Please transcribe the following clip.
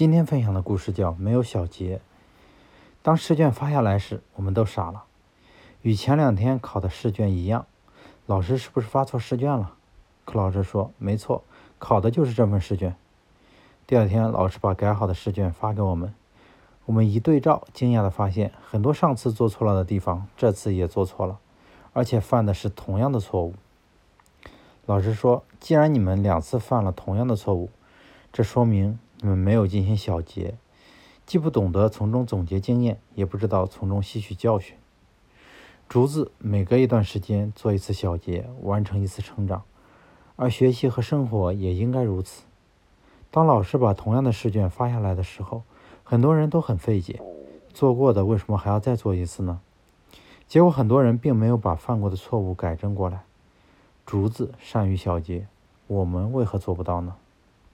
今天分享的故事叫《没有小结》。当试卷发下来时，我们都傻了。与前两天考的试卷一样，老师是不是发错试卷了？可老师说没错，考的就是这份试卷。第二天，老师把改好的试卷发给我们，我们一对照，惊讶地发现很多上次做错了的地方，这次也做错了，而且犯的是同样的错误。老师说，既然你们两次犯了同样的错误，这说明。你们没有进行小结，既不懂得从中总结经验，也不知道从中吸取教训。竹子每隔一段时间做一次小结，完成一次成长，而学习和生活也应该如此。当老师把同样的试卷发下来的时候，很多人都很费解：做过的为什么还要再做一次呢？结果很多人并没有把犯过的错误改正过来。竹子善于小结，我们为何做不到呢？